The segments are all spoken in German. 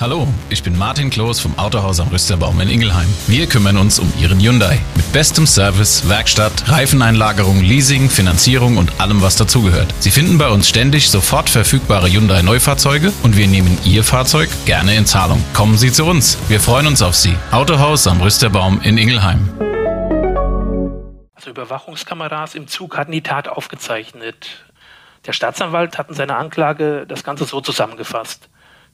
Hallo, ich bin Martin Kloß vom Autohaus am Rüsterbaum in Ingelheim. Wir kümmern uns um Ihren Hyundai. Mit bestem Service, Werkstatt, Reifeneinlagerung, Leasing, Finanzierung und allem, was dazugehört. Sie finden bei uns ständig sofort verfügbare Hyundai Neufahrzeuge und wir nehmen Ihr Fahrzeug gerne in Zahlung. Kommen Sie zu uns. Wir freuen uns auf Sie. Autohaus am Rüsterbaum in Ingelheim. Also Überwachungskameras im Zug hatten die Tat aufgezeichnet. Der Staatsanwalt hat in seiner Anklage das Ganze so zusammengefasst.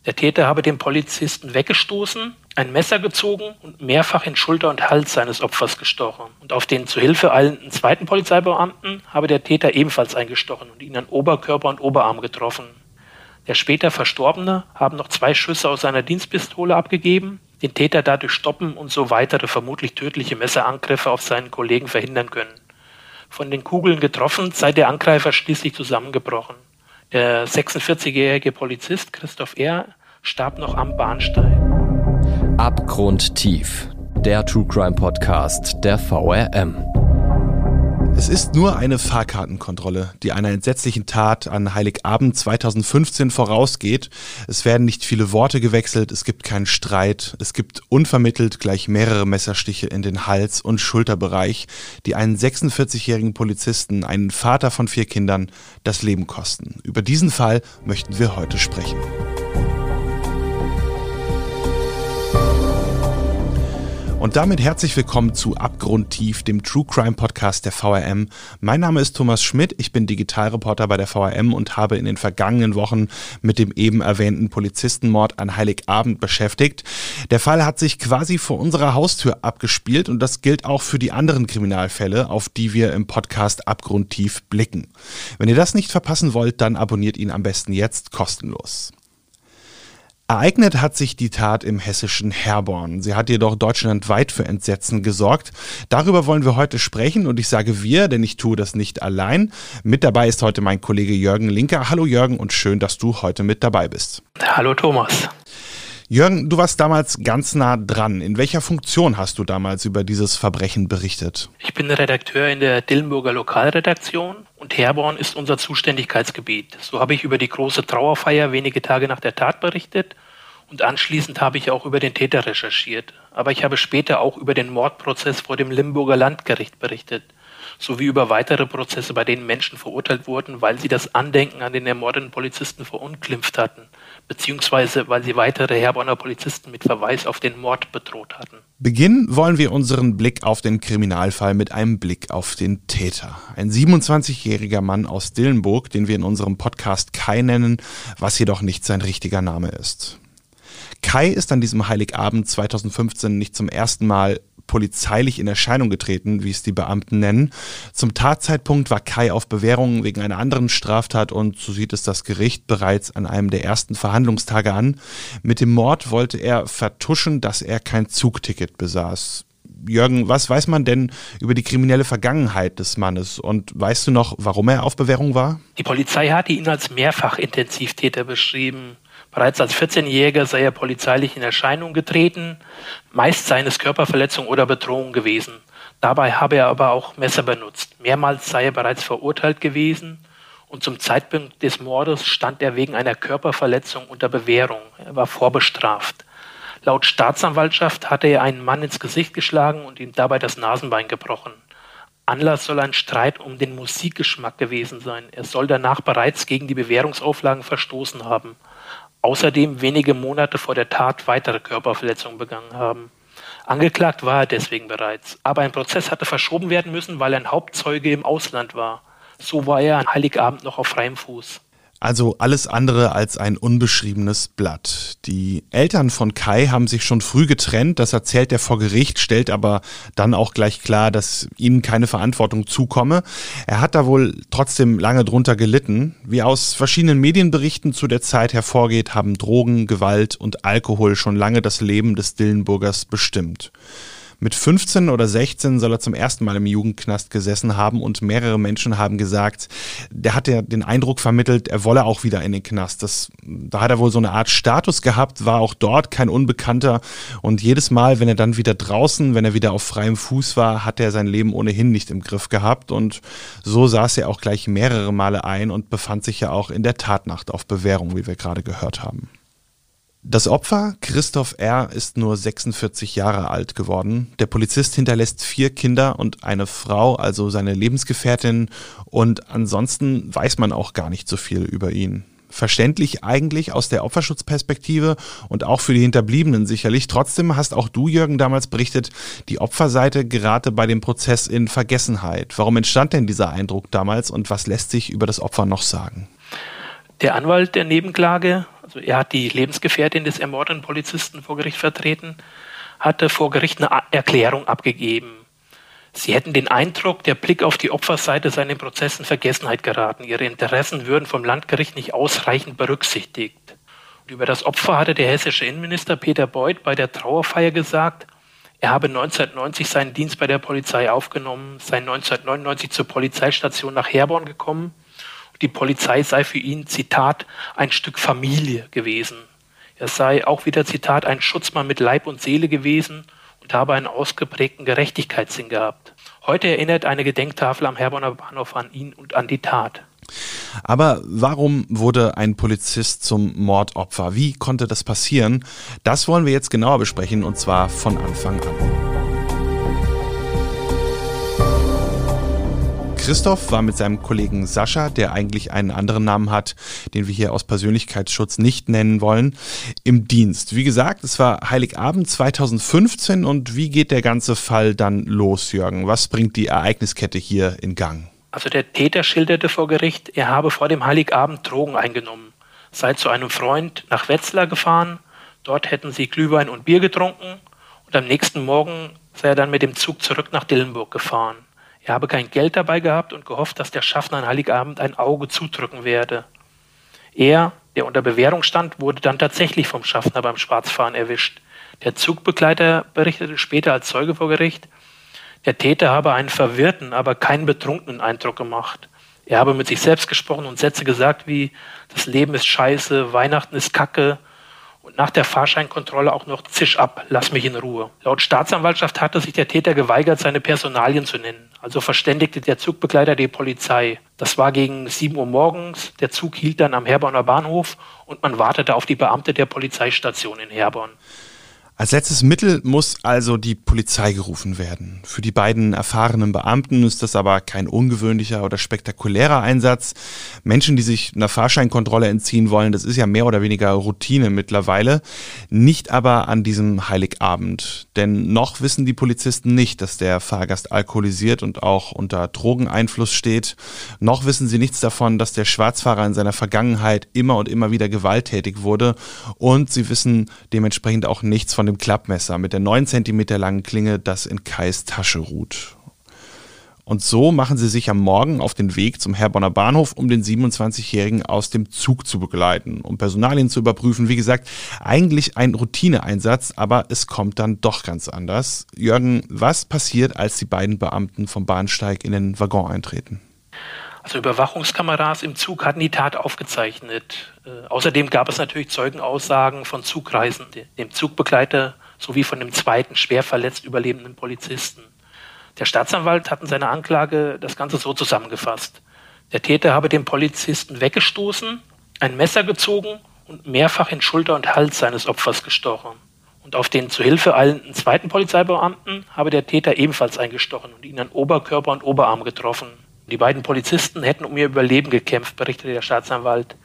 Der Täter habe den Polizisten weggestoßen, ein Messer gezogen und mehrfach in Schulter und Hals seines Opfers gestochen. Und auf den zu Hilfe eilenden zweiten Polizeibeamten habe der Täter ebenfalls eingestochen und ihn an Oberkörper und Oberarm getroffen. Der später Verstorbene habe noch zwei Schüsse aus seiner Dienstpistole abgegeben, den Täter dadurch stoppen und so weitere vermutlich tödliche Messerangriffe auf seinen Kollegen verhindern können. Von den Kugeln getroffen sei der Angreifer schließlich zusammengebrochen. Der 46-jährige Polizist Christoph R. starb noch am Bahnsteig. Abgrundtief. Der True Crime Podcast der VRM. Es ist nur eine Fahrkartenkontrolle, die einer entsetzlichen Tat an Heiligabend 2015 vorausgeht. Es werden nicht viele Worte gewechselt, es gibt keinen Streit, es gibt unvermittelt gleich mehrere Messerstiche in den Hals- und Schulterbereich, die einen 46-jährigen Polizisten, einen Vater von vier Kindern, das Leben kosten. Über diesen Fall möchten wir heute sprechen. Und damit herzlich willkommen zu Abgrundtief, dem True Crime Podcast der VRM. Mein Name ist Thomas Schmidt, ich bin Digitalreporter bei der VRM und habe in den vergangenen Wochen mit dem eben erwähnten Polizistenmord an Heiligabend beschäftigt. Der Fall hat sich quasi vor unserer Haustür abgespielt und das gilt auch für die anderen Kriminalfälle, auf die wir im Podcast Abgrundtief blicken. Wenn ihr das nicht verpassen wollt, dann abonniert ihn am besten jetzt kostenlos. Ereignet hat sich die Tat im hessischen Herborn. Sie hat jedoch deutschlandweit für Entsetzen gesorgt. Darüber wollen wir heute sprechen und ich sage wir, denn ich tue das nicht allein. Mit dabei ist heute mein Kollege Jürgen Linker. Hallo Jürgen und schön, dass du heute mit dabei bist. Hallo Thomas. Jürgen, du warst damals ganz nah dran. In welcher Funktion hast du damals über dieses Verbrechen berichtet? Ich bin Redakteur in der Dillenburger Lokalredaktion und Herborn ist unser Zuständigkeitsgebiet. So habe ich über die große Trauerfeier wenige Tage nach der Tat berichtet und anschließend habe ich auch über den Täter recherchiert. Aber ich habe später auch über den Mordprozess vor dem Limburger Landgericht berichtet, sowie über weitere Prozesse, bei denen Menschen verurteilt wurden, weil sie das Andenken an den ermordeten Polizisten verunglimpft hatten beziehungsweise weil sie weitere Herborner Polizisten mit Verweis auf den Mord bedroht hatten. Beginnen wollen wir unseren Blick auf den Kriminalfall mit einem Blick auf den Täter. Ein 27-jähriger Mann aus Dillenburg, den wir in unserem Podcast Kai nennen, was jedoch nicht sein richtiger Name ist. Kai ist an diesem Heiligabend 2015 nicht zum ersten Mal polizeilich in Erscheinung getreten, wie es die Beamten nennen. Zum Tatzeitpunkt war Kai auf Bewährung wegen einer anderen Straftat und so sieht es das Gericht bereits an einem der ersten Verhandlungstage an. Mit dem Mord wollte er vertuschen, dass er kein Zugticket besaß. Jürgen, was weiß man denn über die kriminelle Vergangenheit des Mannes und weißt du noch, warum er auf Bewährung war? Die Polizei hatte ihn als Mehrfachintensivtäter beschrieben. Bereits als 14-Jähriger sei er polizeilich in Erscheinung getreten, meist seien es Körperverletzung oder Bedrohung gewesen. Dabei habe er aber auch Messer benutzt. Mehrmals sei er bereits verurteilt gewesen und zum Zeitpunkt des Mordes stand er wegen einer Körperverletzung unter Bewährung. Er war vorbestraft. Laut Staatsanwaltschaft hatte er einen Mann ins Gesicht geschlagen und ihm dabei das Nasenbein gebrochen. Anlass soll ein Streit um den Musikgeschmack gewesen sein. Er soll danach bereits gegen die Bewährungsauflagen verstoßen haben außerdem wenige Monate vor der Tat weitere Körperverletzungen begangen haben. Angeklagt war er deswegen bereits, aber ein Prozess hatte verschoben werden müssen, weil ein Hauptzeuge im Ausland war. So war er an Heiligabend noch auf freiem Fuß. Also alles andere als ein unbeschriebenes Blatt. Die Eltern von Kai haben sich schon früh getrennt, das erzählt er vor Gericht, stellt aber dann auch gleich klar, dass ihnen keine Verantwortung zukomme. Er hat da wohl trotzdem lange drunter gelitten. Wie aus verschiedenen Medienberichten zu der Zeit hervorgeht, haben Drogen, Gewalt und Alkohol schon lange das Leben des Dillenburgers bestimmt. Mit 15 oder 16 soll er zum ersten Mal im Jugendknast gesessen haben und mehrere Menschen haben gesagt, der hat ja den Eindruck vermittelt, er wolle auch wieder in den Knast. Das, da hat er wohl so eine Art Status gehabt, war auch dort kein Unbekannter und jedes Mal, wenn er dann wieder draußen, wenn er wieder auf freiem Fuß war, hat er sein Leben ohnehin nicht im Griff gehabt und so saß er auch gleich mehrere Male ein und befand sich ja auch in der Tatnacht auf Bewährung, wie wir gerade gehört haben. Das Opfer, Christoph R., ist nur 46 Jahre alt geworden. Der Polizist hinterlässt vier Kinder und eine Frau, also seine Lebensgefährtin. Und ansonsten weiß man auch gar nicht so viel über ihn. Verständlich eigentlich aus der Opferschutzperspektive und auch für die Hinterbliebenen sicherlich. Trotzdem hast auch du, Jürgen, damals berichtet, die Opferseite gerate bei dem Prozess in Vergessenheit. Warum entstand denn dieser Eindruck damals und was lässt sich über das Opfer noch sagen? Der Anwalt der Nebenklage, also er hat die Lebensgefährtin des ermordeten Polizisten vor Gericht vertreten, hatte vor Gericht eine Erklärung abgegeben. Sie hätten den Eindruck, der Blick auf die Opferseite sei in den Prozessen Vergessenheit geraten. Ihre Interessen würden vom Landgericht nicht ausreichend berücksichtigt. Und über das Opfer hatte der hessische Innenminister Peter Beuth bei der Trauerfeier gesagt, er habe 1990 seinen Dienst bei der Polizei aufgenommen, sei 1999 zur Polizeistation nach Herborn gekommen die Polizei sei für ihn, Zitat, ein Stück Familie gewesen. Er sei auch wieder, Zitat, ein Schutzmann mit Leib und Seele gewesen und habe einen ausgeprägten Gerechtigkeitssinn gehabt. Heute erinnert eine Gedenktafel am Herborner Bahnhof an ihn und an die Tat. Aber warum wurde ein Polizist zum Mordopfer? Wie konnte das passieren? Das wollen wir jetzt genauer besprechen und zwar von Anfang an. Christoph war mit seinem Kollegen Sascha, der eigentlich einen anderen Namen hat, den wir hier aus Persönlichkeitsschutz nicht nennen wollen, im Dienst. Wie gesagt, es war Heiligabend 2015 und wie geht der ganze Fall dann los, Jürgen? Was bringt die Ereigniskette hier in Gang? Also der Täter schilderte vor Gericht, er habe vor dem Heiligabend Drogen eingenommen, sei zu einem Freund nach Wetzlar gefahren, dort hätten sie Glühwein und Bier getrunken und am nächsten Morgen sei er dann mit dem Zug zurück nach Dillenburg gefahren. Er habe kein Geld dabei gehabt und gehofft, dass der Schaffner an Heiligabend ein Auge zudrücken werde. Er, der unter Bewährung stand, wurde dann tatsächlich vom Schaffner beim Schwarzfahren erwischt. Der Zugbegleiter berichtete später als Zeuge vor Gericht, der Täter habe einen verwirrten, aber keinen betrunkenen Eindruck gemacht. Er habe mit sich selbst gesprochen und Sätze gesagt wie, das Leben ist scheiße, Weihnachten ist Kacke, und nach der Fahrscheinkontrolle auch noch Zisch ab, lass mich in Ruhe. Laut Staatsanwaltschaft hatte sich der Täter geweigert, seine Personalien zu nennen. Also verständigte der Zugbegleiter die Polizei. Das war gegen 7 Uhr morgens. Der Zug hielt dann am Herborner Bahnhof und man wartete auf die Beamte der Polizeistation in Herborn. Als letztes Mittel muss also die Polizei gerufen werden. Für die beiden erfahrenen Beamten ist das aber kein ungewöhnlicher oder spektakulärer Einsatz. Menschen, die sich einer Fahrscheinkontrolle entziehen wollen, das ist ja mehr oder weniger Routine mittlerweile. Nicht aber an diesem Heiligabend. Denn noch wissen die Polizisten nicht, dass der Fahrgast alkoholisiert und auch unter Drogeneinfluss steht. Noch wissen sie nichts davon, dass der Schwarzfahrer in seiner Vergangenheit immer und immer wieder gewalttätig wurde. Und sie wissen dementsprechend auch nichts von von dem Klappmesser mit der 9 cm langen Klinge, das in Kais Tasche ruht. Und so machen sie sich am Morgen auf den Weg zum Herborner Bahnhof, um den 27-Jährigen aus dem Zug zu begleiten, um Personalien zu überprüfen. Wie gesagt, eigentlich ein Routineeinsatz, aber es kommt dann doch ganz anders. Jürgen, was passiert, als die beiden Beamten vom Bahnsteig in den Waggon eintreten? Also Überwachungskameras im Zug hatten die Tat aufgezeichnet. Äh, außerdem gab es natürlich Zeugenaussagen von Zugreisenden, dem Zugbegleiter sowie von dem zweiten schwer verletzt überlebenden Polizisten. Der Staatsanwalt hat in seiner Anklage das Ganze so zusammengefasst. Der Täter habe den Polizisten weggestoßen, ein Messer gezogen und mehrfach in Schulter und Hals seines Opfers gestochen. Und auf den zu Hilfe eilenden zweiten Polizeibeamten habe der Täter ebenfalls eingestochen und ihn an Oberkörper und Oberarm getroffen. Die beiden Polizisten hätten um ihr Überleben gekämpft, berichtete der Staatsanwalt.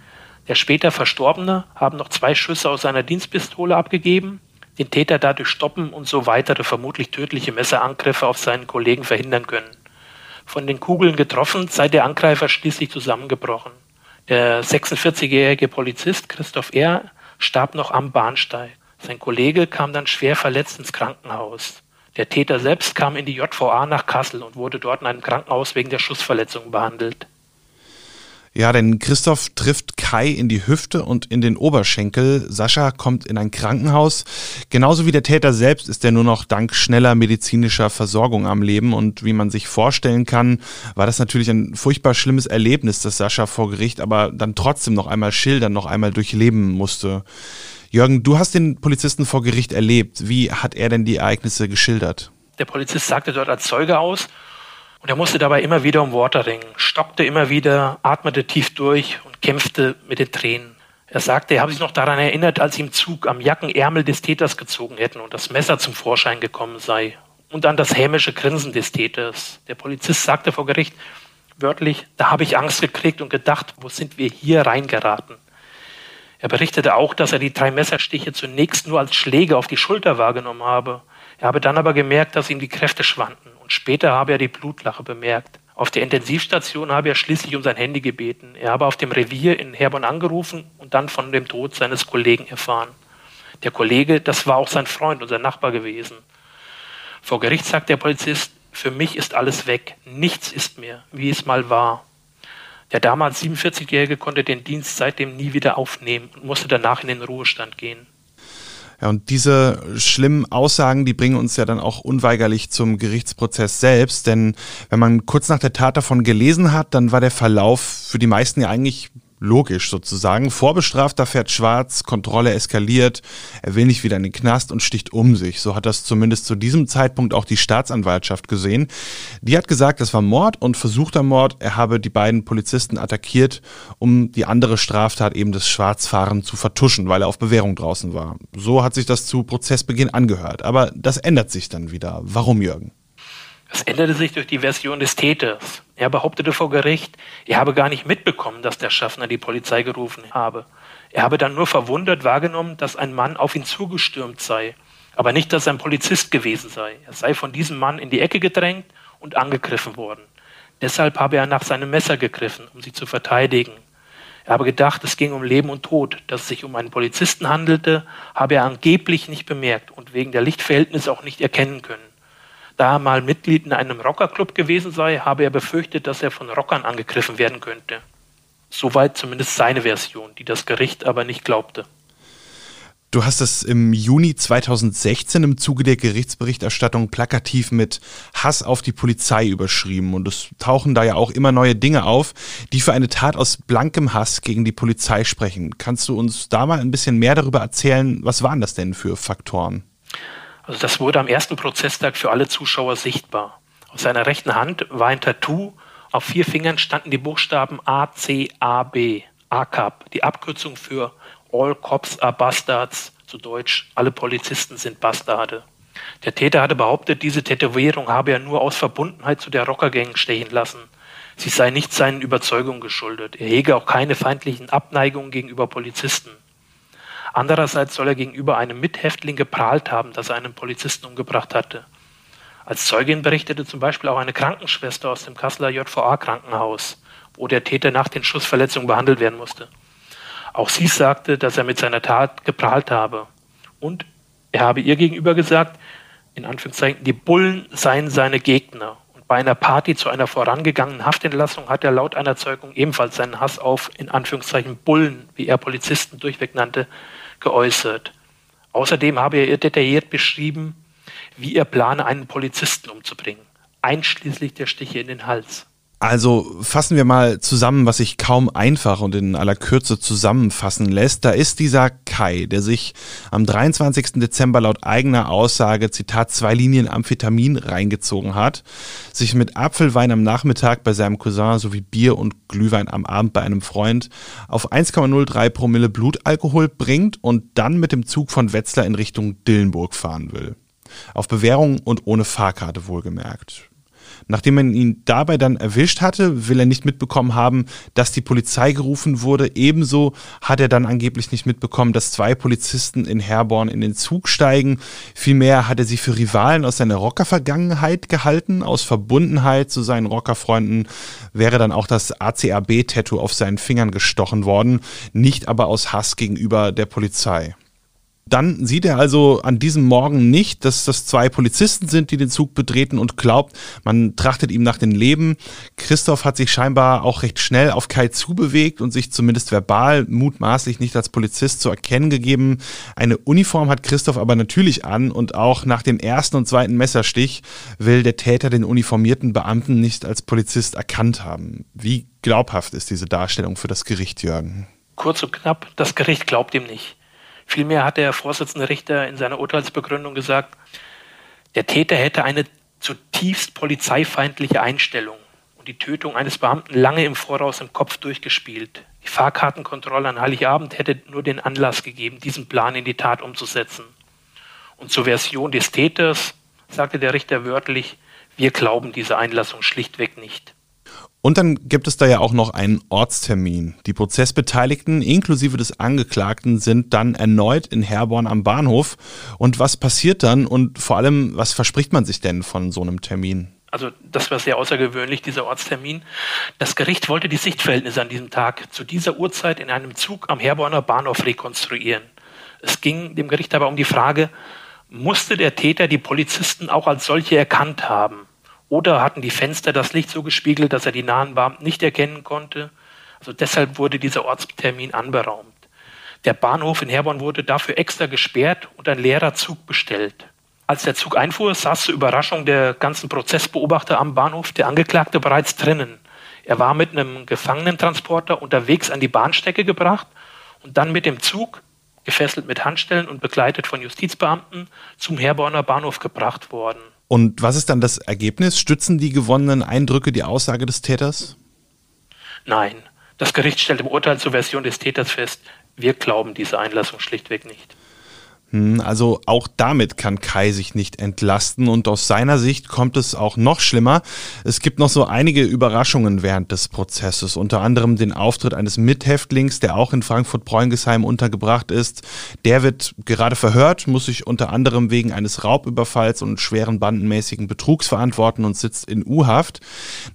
Der später Verstorbene haben noch zwei Schüsse aus seiner Dienstpistole abgegeben, den Täter dadurch stoppen und so weitere vermutlich tödliche Messerangriffe auf seinen Kollegen verhindern können. Von den Kugeln getroffen sei der Angreifer schließlich zusammengebrochen. Der 46-jährige Polizist Christoph R. starb noch am Bahnsteig. Sein Kollege kam dann schwer verletzt ins Krankenhaus. Der Täter selbst kam in die JVA nach Kassel und wurde dort in einem Krankenhaus wegen der Schussverletzung behandelt. Ja, denn Christoph trifft Kai in die Hüfte und in den Oberschenkel. Sascha kommt in ein Krankenhaus. Genauso wie der Täter selbst ist er nur noch dank schneller medizinischer Versorgung am Leben. Und wie man sich vorstellen kann, war das natürlich ein furchtbar schlimmes Erlebnis, das Sascha vor Gericht aber dann trotzdem noch einmal schildern, noch einmal durchleben musste. Jürgen, du hast den Polizisten vor Gericht erlebt. Wie hat er denn die Ereignisse geschildert? Der Polizist sagte dort als Zeuge aus und er musste dabei immer wieder um Worte ringen, stockte immer wieder, atmete tief durch und kämpfte mit den Tränen. Er sagte, er habe sich noch daran erinnert, als sie im Zug am Jackenärmel des Täters gezogen hätten und das Messer zum Vorschein gekommen sei. Und an das hämische Grinsen des Täters. Der Polizist sagte vor Gericht wörtlich, da habe ich Angst gekriegt und gedacht, wo sind wir hier reingeraten? Er berichtete auch, dass er die drei Messerstiche zunächst nur als Schläge auf die Schulter wahrgenommen habe. Er habe dann aber gemerkt, dass ihm die Kräfte schwanden und später habe er die Blutlache bemerkt. Auf der Intensivstation habe er schließlich um sein Handy gebeten. Er habe auf dem Revier in Herborn angerufen und dann von dem Tod seines Kollegen erfahren. Der Kollege, das war auch sein Freund und sein Nachbar gewesen. Vor Gericht sagt der Polizist, für mich ist alles weg, nichts ist mehr, wie es mal war. Der damals 47-Jährige konnte den Dienst seitdem nie wieder aufnehmen und musste danach in den Ruhestand gehen. Ja, und diese schlimmen Aussagen, die bringen uns ja dann auch unweigerlich zum Gerichtsprozess selbst, denn wenn man kurz nach der Tat davon gelesen hat, dann war der Verlauf für die meisten ja eigentlich logisch sozusagen. Vorbestrafter fährt schwarz, Kontrolle eskaliert, er will nicht wieder in den Knast und sticht um sich. So hat das zumindest zu diesem Zeitpunkt auch die Staatsanwaltschaft gesehen. Die hat gesagt, das war Mord und versuchter Mord. Er habe die beiden Polizisten attackiert, um die andere Straftat eben des Schwarzfahren zu vertuschen, weil er auf Bewährung draußen war. So hat sich das zu Prozessbeginn angehört. Aber das ändert sich dann wieder. Warum, Jürgen? Es änderte sich durch die Version des Täters. Er behauptete vor Gericht, er habe gar nicht mitbekommen, dass der Schaffner die Polizei gerufen habe. Er habe dann nur verwundert wahrgenommen, dass ein Mann auf ihn zugestürmt sei, aber nicht, dass er ein Polizist gewesen sei. Er sei von diesem Mann in die Ecke gedrängt und angegriffen worden. Deshalb habe er nach seinem Messer gegriffen, um sie zu verteidigen. Er habe gedacht, es ging um Leben und Tod. Dass es sich um einen Polizisten handelte, habe er angeblich nicht bemerkt und wegen der Lichtverhältnisse auch nicht erkennen können. Da er mal Mitglied in einem Rockerclub gewesen sei, habe er befürchtet, dass er von Rockern angegriffen werden könnte. Soweit zumindest seine Version, die das Gericht aber nicht glaubte. Du hast es im Juni 2016 im Zuge der Gerichtsberichterstattung plakativ mit Hass auf die Polizei überschrieben. Und es tauchen da ja auch immer neue Dinge auf, die für eine Tat aus blankem Hass gegen die Polizei sprechen. Kannst du uns da mal ein bisschen mehr darüber erzählen? Was waren das denn für Faktoren? Also das wurde am ersten Prozesstag für alle Zuschauer sichtbar. Auf seiner rechten Hand war ein Tattoo, auf vier Fingern standen die Buchstaben ACAB, ACAB, die Abkürzung für All Cops are Bastards, zu Deutsch, alle Polizisten sind Bastarde. Der Täter hatte behauptet, diese Tätowierung habe er nur aus Verbundenheit zu der Rockergang stechen lassen. Sie sei nicht seinen Überzeugungen geschuldet. Er hege auch keine feindlichen Abneigungen gegenüber Polizisten. Andererseits soll er gegenüber einem Mithäftling geprahlt haben, dass er einen Polizisten umgebracht hatte. Als Zeugin berichtete zum Beispiel auch eine Krankenschwester aus dem Kasseler JVA-Krankenhaus, wo der Täter nach den Schussverletzungen behandelt werden musste. Auch sie sagte, dass er mit seiner Tat geprahlt habe. Und er habe ihr gegenüber gesagt, in Anführungszeichen, die Bullen seien seine Gegner. Bei einer Party zu einer vorangegangenen Haftentlassung hat er laut einer Zeugung ebenfalls seinen Hass auf, in Anführungszeichen, Bullen, wie er Polizisten durchweg nannte, geäußert. Außerdem habe er ihr detailliert beschrieben, wie er plane, einen Polizisten umzubringen, einschließlich der Stiche in den Hals. Also fassen wir mal zusammen, was sich kaum einfach und in aller Kürze zusammenfassen lässt. Da ist dieser Kai, der sich am 23. Dezember laut eigener Aussage, Zitat, zwei Linien Amphetamin reingezogen hat, sich mit Apfelwein am Nachmittag bei seinem Cousin sowie Bier und Glühwein am Abend bei einem Freund auf 1,03 Promille Blutalkohol bringt und dann mit dem Zug von Wetzlar in Richtung Dillenburg fahren will. Auf Bewährung und ohne Fahrkarte wohlgemerkt. Nachdem man ihn dabei dann erwischt hatte, will er nicht mitbekommen haben, dass die Polizei gerufen wurde. Ebenso hat er dann angeblich nicht mitbekommen, dass zwei Polizisten in Herborn in den Zug steigen. Vielmehr hat er sie für Rivalen aus seiner Rocker-Vergangenheit gehalten. Aus Verbundenheit zu seinen Rockerfreunden wäre dann auch das ACAB-Tattoo auf seinen Fingern gestochen worden, nicht aber aus Hass gegenüber der Polizei. Dann sieht er also an diesem Morgen nicht, dass das zwei Polizisten sind, die den Zug betreten und glaubt, man trachtet ihm nach dem Leben. Christoph hat sich scheinbar auch recht schnell auf Kai zubewegt und sich zumindest verbal mutmaßlich nicht als Polizist zu erkennen gegeben. Eine Uniform hat Christoph aber natürlich an und auch nach dem ersten und zweiten Messerstich will der Täter den uniformierten Beamten nicht als Polizist erkannt haben. Wie glaubhaft ist diese Darstellung für das Gericht, Jürgen? Kurz und knapp, das Gericht glaubt ihm nicht. Vielmehr hat der Vorsitzende Richter in seiner Urteilsbegründung gesagt, der Täter hätte eine zutiefst polizeifeindliche Einstellung und die Tötung eines Beamten lange im Voraus im Kopf durchgespielt. Die Fahrkartenkontrolle an Heiligabend hätte nur den Anlass gegeben, diesen Plan in die Tat umzusetzen. Und zur Version des Täters sagte der Richter wörtlich, wir glauben diese Einlassung schlichtweg nicht. Und dann gibt es da ja auch noch einen Ortstermin. Die Prozessbeteiligten inklusive des Angeklagten sind dann erneut in Herborn am Bahnhof. Und was passiert dann und vor allem, was verspricht man sich denn von so einem Termin? Also das war sehr außergewöhnlich, dieser Ortstermin. Das Gericht wollte die Sichtverhältnisse an diesem Tag zu dieser Uhrzeit in einem Zug am Herborner Bahnhof rekonstruieren. Es ging dem Gericht aber um die Frage, musste der Täter die Polizisten auch als solche erkannt haben? Oder hatten die Fenster das Licht so gespiegelt, dass er die nahen Beamten nicht erkennen konnte? Also deshalb wurde dieser Ortstermin anberaumt. Der Bahnhof in Herborn wurde dafür extra gesperrt und ein leerer Zug bestellt. Als der Zug einfuhr, saß zur Überraschung der ganzen Prozessbeobachter am Bahnhof der Angeklagte bereits drinnen. Er war mit einem Gefangenentransporter unterwegs an die Bahnstrecke gebracht und dann mit dem Zug, gefesselt mit Handstellen und begleitet von Justizbeamten, zum Herborner Bahnhof gebracht worden. Und was ist dann das Ergebnis? Stützen die gewonnenen Eindrücke die Aussage des Täters? Nein. Das Gericht stellt im Urteil zur Version des Täters fest, wir glauben diese Einlassung schlichtweg nicht. Hm, also auch damit kann Kai sich nicht entlasten und aus seiner Sicht kommt es auch noch schlimmer. Es gibt noch so einige Überraschungen während des Prozesses, unter anderem den Auftritt eines Mithäftlings, der auch in Frankfurt-Preungesheim untergebracht ist. Der wird gerade verhört, muss sich unter anderem wegen eines Raubüberfalls und schweren bandenmäßigen Betrugs verantworten und sitzt in U-Haft.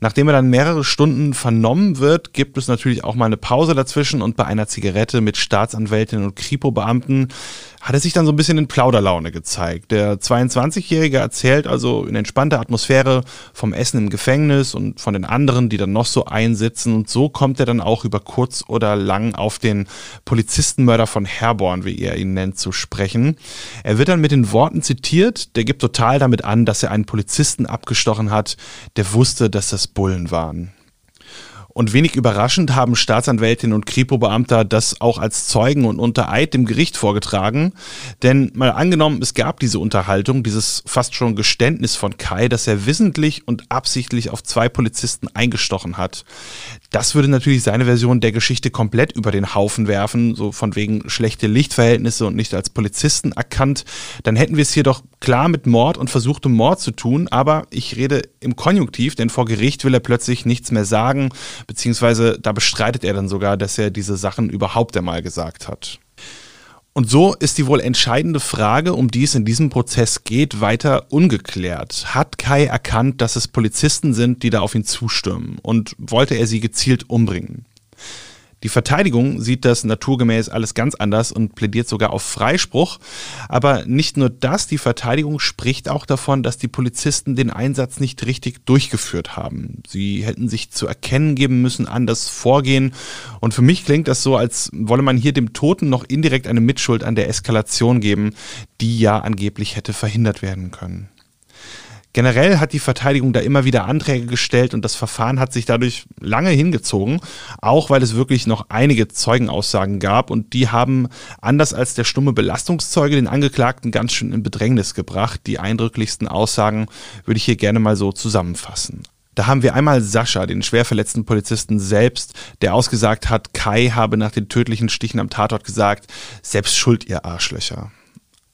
Nachdem er dann mehrere Stunden vernommen wird, gibt es natürlich auch mal eine Pause dazwischen und bei einer Zigarette mit Staatsanwältin und Kripo-Beamten hat er sich dann so ein bisschen in Plauderlaune gezeigt. Der 22-Jährige erzählt also in entspannter Atmosphäre vom Essen im Gefängnis und von den anderen, die dann noch so einsitzen. Und so kommt er dann auch über kurz oder lang auf den Polizistenmörder von Herborn, wie er ihn nennt, zu sprechen. Er wird dann mit den Worten zitiert, der gibt total damit an, dass er einen Polizisten abgestochen hat, der wusste, dass das Bullen waren. Und wenig überraschend haben Staatsanwältin und Kripo-Beamter das auch als Zeugen und unter Eid dem Gericht vorgetragen. Denn mal angenommen, es gab diese Unterhaltung, dieses fast schon Geständnis von Kai, dass er wissentlich und absichtlich auf zwei Polizisten eingestochen hat. Das würde natürlich seine Version der Geschichte komplett über den Haufen werfen, so von wegen schlechte Lichtverhältnisse und nicht als Polizisten erkannt. Dann hätten wir es hier doch klar mit Mord und versuchtem Mord zu tun, aber ich rede im Konjunktiv, denn vor Gericht will er plötzlich nichts mehr sagen, beziehungsweise da bestreitet er dann sogar, dass er diese Sachen überhaupt einmal gesagt hat. Und so ist die wohl entscheidende Frage, um die es in diesem Prozess geht, weiter ungeklärt. Hat Kai erkannt, dass es Polizisten sind, die da auf ihn zustürmen? Und wollte er sie gezielt umbringen? Die Verteidigung sieht das naturgemäß alles ganz anders und plädiert sogar auf Freispruch. Aber nicht nur das, die Verteidigung spricht auch davon, dass die Polizisten den Einsatz nicht richtig durchgeführt haben. Sie hätten sich zu erkennen geben müssen, anders vorgehen. Und für mich klingt das so, als wolle man hier dem Toten noch indirekt eine Mitschuld an der Eskalation geben, die ja angeblich hätte verhindert werden können. Generell hat die Verteidigung da immer wieder Anträge gestellt und das Verfahren hat sich dadurch lange hingezogen, auch weil es wirklich noch einige Zeugenaussagen gab und die haben, anders als der stumme Belastungszeuge, den Angeklagten ganz schön in Bedrängnis gebracht. Die eindrücklichsten Aussagen würde ich hier gerne mal so zusammenfassen. Da haben wir einmal Sascha, den schwer verletzten Polizisten selbst, der ausgesagt hat, Kai habe nach den tödlichen Stichen am Tatort gesagt, selbst schuld ihr Arschlöcher.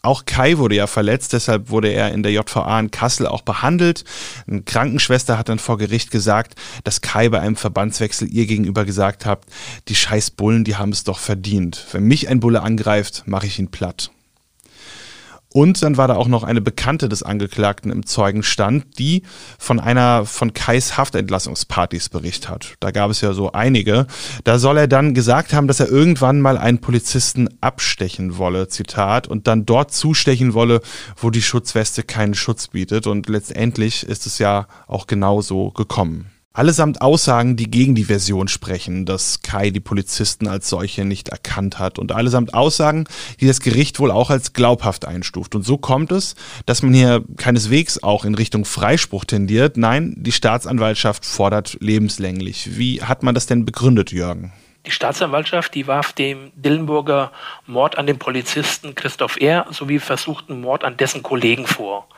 Auch Kai wurde ja verletzt, deshalb wurde er in der JVA in Kassel auch behandelt. Eine Krankenschwester hat dann vor Gericht gesagt, dass Kai bei einem Verbandswechsel ihr gegenüber gesagt hat, die scheiß Bullen, die haben es doch verdient. Wenn mich ein Bulle angreift, mache ich ihn platt. Und dann war da auch noch eine Bekannte des Angeklagten im Zeugenstand, die von einer von Kais Haftentlassungspartys berichtet hat. Da gab es ja so einige. Da soll er dann gesagt haben, dass er irgendwann mal einen Polizisten abstechen wolle, Zitat, und dann dort zustechen wolle, wo die Schutzweste keinen Schutz bietet. Und letztendlich ist es ja auch genau so gekommen. Allesamt Aussagen, die gegen die Version sprechen, dass Kai die Polizisten als solche nicht erkannt hat. Und allesamt Aussagen, die das Gericht wohl auch als glaubhaft einstuft. Und so kommt es, dass man hier keineswegs auch in Richtung Freispruch tendiert. Nein, die Staatsanwaltschaft fordert lebenslänglich. Wie hat man das denn begründet, Jürgen? Die Staatsanwaltschaft, die warf dem Dillenburger Mord an den Polizisten Christoph R. sowie versuchten Mord an dessen Kollegen vor.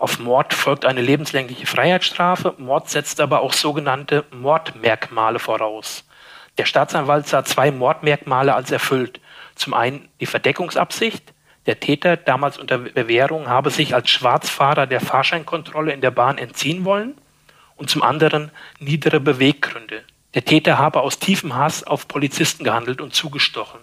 Auf Mord folgt eine lebenslängliche Freiheitsstrafe. Mord setzt aber auch sogenannte Mordmerkmale voraus. Der Staatsanwalt sah zwei Mordmerkmale als erfüllt. Zum einen die Verdeckungsabsicht. Der Täter, damals unter Bewährung, habe sich als Schwarzfahrer der Fahrscheinkontrolle in der Bahn entziehen wollen. Und zum anderen niedere Beweggründe. Der Täter habe aus tiefem Hass auf Polizisten gehandelt und zugestochen.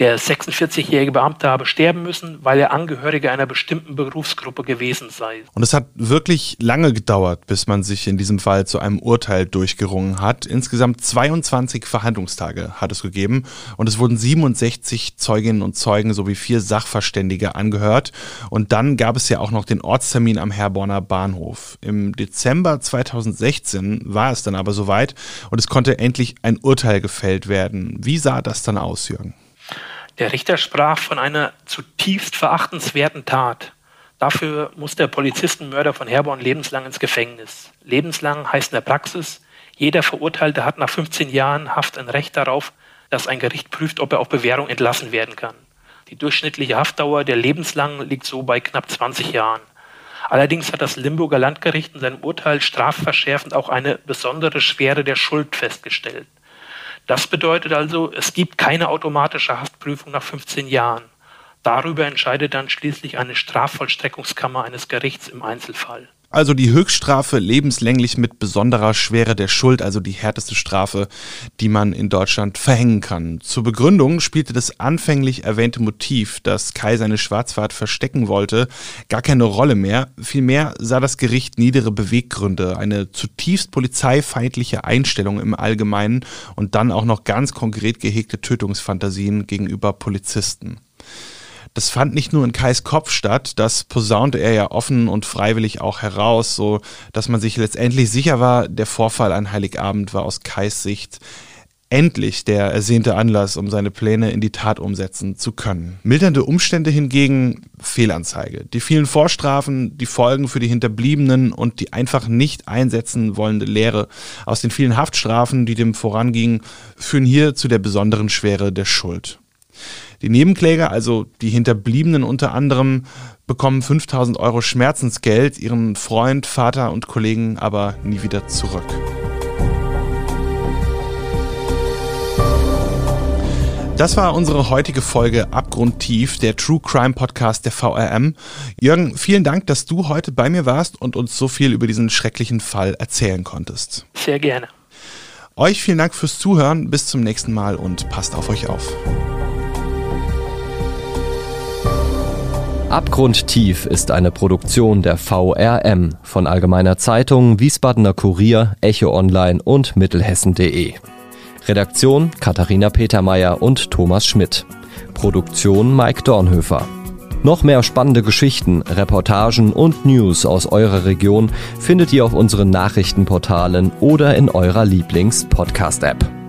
Der 46-jährige Beamte habe sterben müssen, weil er Angehöriger einer bestimmten Berufsgruppe gewesen sei. Und es hat wirklich lange gedauert, bis man sich in diesem Fall zu einem Urteil durchgerungen hat. Insgesamt 22 Verhandlungstage hat es gegeben und es wurden 67 Zeuginnen und Zeugen sowie vier Sachverständige angehört. Und dann gab es ja auch noch den Ortstermin am Herborner Bahnhof. Im Dezember 2016 war es dann aber soweit und es konnte endlich ein Urteil gefällt werden. Wie sah das dann aus, Jürgen? Der Richter sprach von einer zutiefst verachtenswerten Tat. Dafür muss der Polizistenmörder von Herborn lebenslang ins Gefängnis. Lebenslang heißt in der Praxis, jeder Verurteilte hat nach 15 Jahren Haft ein Recht darauf, dass ein Gericht prüft, ob er auf Bewährung entlassen werden kann. Die durchschnittliche Haftdauer der lebenslangen liegt so bei knapp 20 Jahren. Allerdings hat das Limburger Landgericht in seinem Urteil strafverschärfend auch eine besondere Schwere der Schuld festgestellt. Das bedeutet also, es gibt keine automatische Haftprüfung nach 15 Jahren. Darüber entscheidet dann schließlich eine Strafvollstreckungskammer eines Gerichts im Einzelfall. Also die Höchststrafe lebenslänglich mit besonderer Schwere der Schuld, also die härteste Strafe, die man in Deutschland verhängen kann. Zur Begründung spielte das anfänglich erwähnte Motiv, dass Kai seine Schwarzfahrt verstecken wollte, gar keine Rolle mehr. Vielmehr sah das Gericht niedere Beweggründe, eine zutiefst polizeifeindliche Einstellung im Allgemeinen und dann auch noch ganz konkret gehegte Tötungsfantasien gegenüber Polizisten. Das fand nicht nur in Kais Kopf statt, das posaunte er ja offen und freiwillig auch heraus, so dass man sich letztendlich sicher war, der Vorfall an Heiligabend war aus Kais Sicht endlich der ersehnte Anlass, um seine Pläne in die Tat umsetzen zu können. Mildernde Umstände hingegen Fehlanzeige. Die vielen Vorstrafen, die Folgen für die Hinterbliebenen und die einfach nicht einsetzen wollende Lehre aus den vielen Haftstrafen, die dem vorangingen, führen hier zu der besonderen Schwere der Schuld. Die Nebenkläger, also die Hinterbliebenen unter anderem, bekommen 5000 Euro Schmerzensgeld, ihren Freund, Vater und Kollegen aber nie wieder zurück. Das war unsere heutige Folge Abgrundtief, der True Crime Podcast der VRM. Jürgen, vielen Dank, dass du heute bei mir warst und uns so viel über diesen schrecklichen Fall erzählen konntest. Sehr gerne. Euch vielen Dank fürs Zuhören. Bis zum nächsten Mal und passt auf euch auf. Abgrundtief ist eine Produktion der VRM von Allgemeiner Zeitung, Wiesbadener Kurier, Echo Online und Mittelhessen.de. Redaktion Katharina Petermeier und Thomas Schmidt. Produktion Mike Dornhöfer. Noch mehr spannende Geschichten, Reportagen und News aus eurer Region findet ihr auf unseren Nachrichtenportalen oder in eurer Lieblings-Podcast-App.